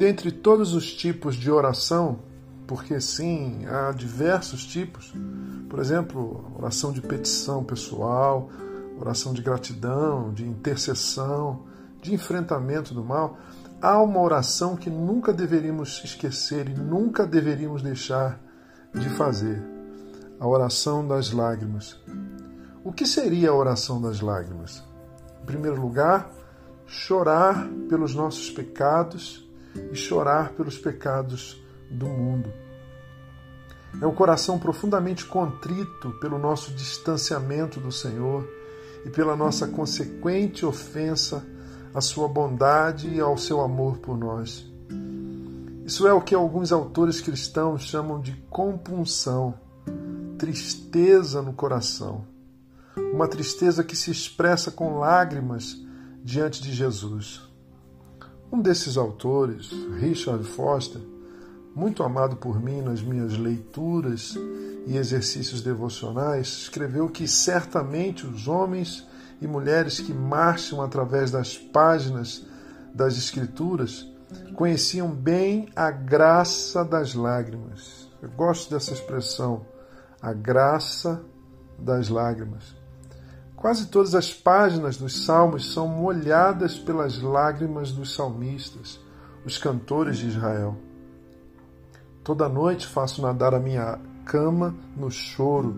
dentre todos os tipos de oração, porque sim, há diversos tipos, por exemplo, oração de petição pessoal, oração de gratidão, de intercessão, de enfrentamento do mal, há uma oração que nunca deveríamos esquecer e nunca deveríamos deixar de fazer: a oração das lágrimas. O que seria a oração das lágrimas? Em primeiro lugar, chorar pelos nossos pecados e chorar pelos pecados do mundo. É o coração profundamente contrito pelo nosso distanciamento do Senhor e pela nossa consequente ofensa à sua bondade e ao seu amor por nós. Isso é o que alguns autores cristãos chamam de compunção, tristeza no coração. Uma tristeza que se expressa com lágrimas diante de Jesus. Um desses autores, Richard Foster, muito amado por mim nas minhas leituras e exercícios devocionais, escreveu que certamente os homens e mulheres que marcham através das páginas das Escrituras conheciam bem a graça das lágrimas. Eu gosto dessa expressão, a graça das lágrimas. Quase todas as páginas dos salmos são molhadas pelas lágrimas dos salmistas, os cantores de Israel. Toda noite faço nadar a minha cama no choro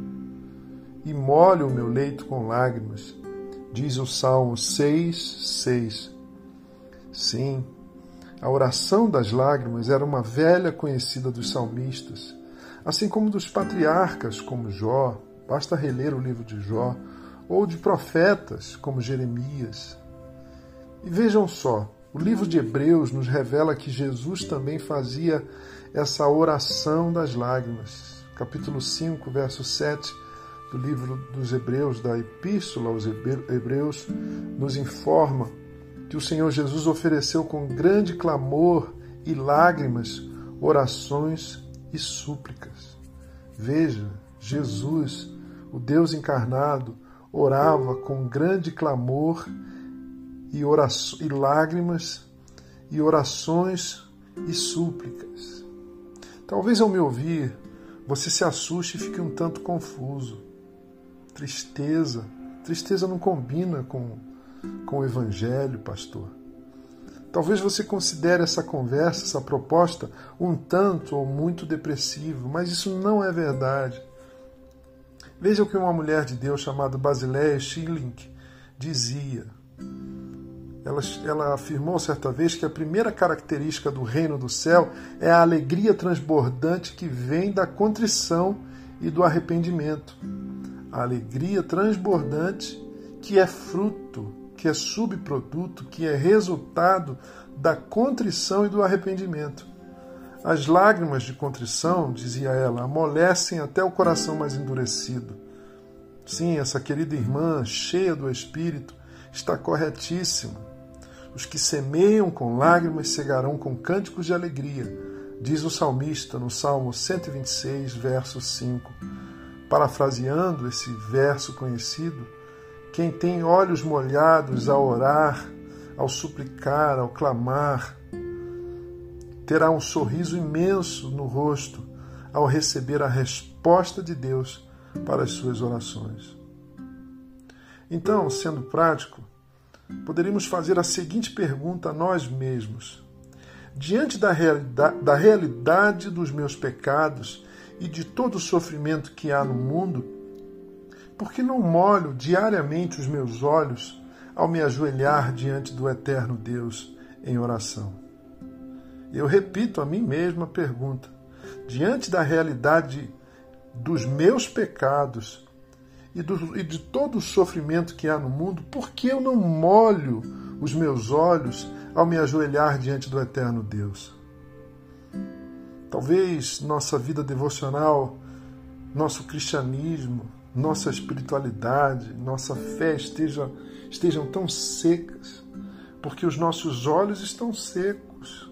e molho o meu leito com lágrimas, diz o Salmo 6, 6. Sim, a oração das lágrimas era uma velha conhecida dos salmistas, assim como dos patriarcas como Jó, basta reler o livro de Jó, ou de profetas como Jeremias. E vejam só, o livro de Hebreus nos revela que Jesus também fazia essa oração das lágrimas. Capítulo 5, verso 7 do livro dos Hebreus, da Epístola aos Hebreus, nos informa que o Senhor Jesus ofereceu com grande clamor e lágrimas orações e súplicas. Veja, Jesus, o Deus encarnado, orava com grande clamor e, e lágrimas e orações e súplicas. Talvez ao me ouvir você se assuste e fique um tanto confuso. Tristeza. Tristeza não combina com, com o Evangelho, pastor. Talvez você considere essa conversa, essa proposta, um tanto ou muito depressivo, mas isso não é verdade. Veja o que uma mulher de Deus chamada Basileia Schilling dizia. Ela, ela, afirmou certa vez que a primeira característica do reino do céu é a alegria transbordante que vem da contrição e do arrependimento. A alegria transbordante que é fruto, que é subproduto, que é resultado da contrição e do arrependimento. As lágrimas de contrição, dizia ela, amolecem até o coração mais endurecido. Sim, essa querida irmã, cheia do Espírito, está corretíssima. Os que semeiam com lágrimas cegarão com cânticos de alegria, diz o salmista no Salmo 126, verso 5. Parafraseando esse verso conhecido, quem tem olhos molhados ao orar, ao suplicar, ao clamar, terá um sorriso imenso no rosto ao receber a resposta de Deus para as suas orações. Então, sendo prático, poderíamos fazer a seguinte pergunta a nós mesmos: diante da realidade, da realidade dos meus pecados e de todo o sofrimento que há no mundo, por que não molho diariamente os meus olhos ao me ajoelhar diante do eterno Deus em oração? Eu repito a mim mesmo a pergunta: diante da realidade dos meus pecados e, do, e de todo o sofrimento que há no mundo, por que eu não molho os meus olhos ao me ajoelhar diante do eterno Deus? Talvez nossa vida devocional, nosso cristianismo, nossa espiritualidade, nossa fé esteja, estejam tão secas, porque os nossos olhos estão secos.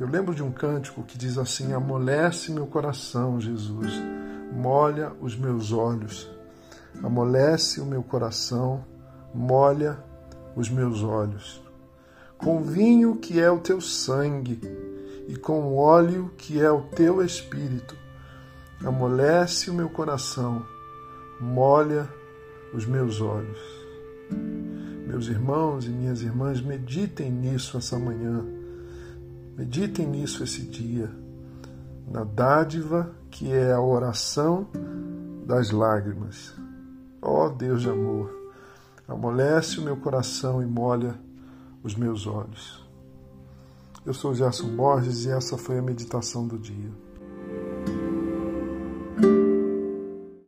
Eu lembro de um cântico que diz assim: Amolece meu coração, Jesus, molha os meus olhos. Amolece o meu coração, molha os meus olhos. com vinho que é o teu sangue e com óleo que é o teu espírito. Amolece o meu coração, molha os meus olhos. Meus irmãos e minhas irmãs, meditem nisso essa manhã. Meditem nisso esse dia, na dádiva que é a oração das lágrimas. Ó oh, Deus de amor, amolece o meu coração e molha os meus olhos. Eu sou Gerson Borges e essa foi a meditação do dia.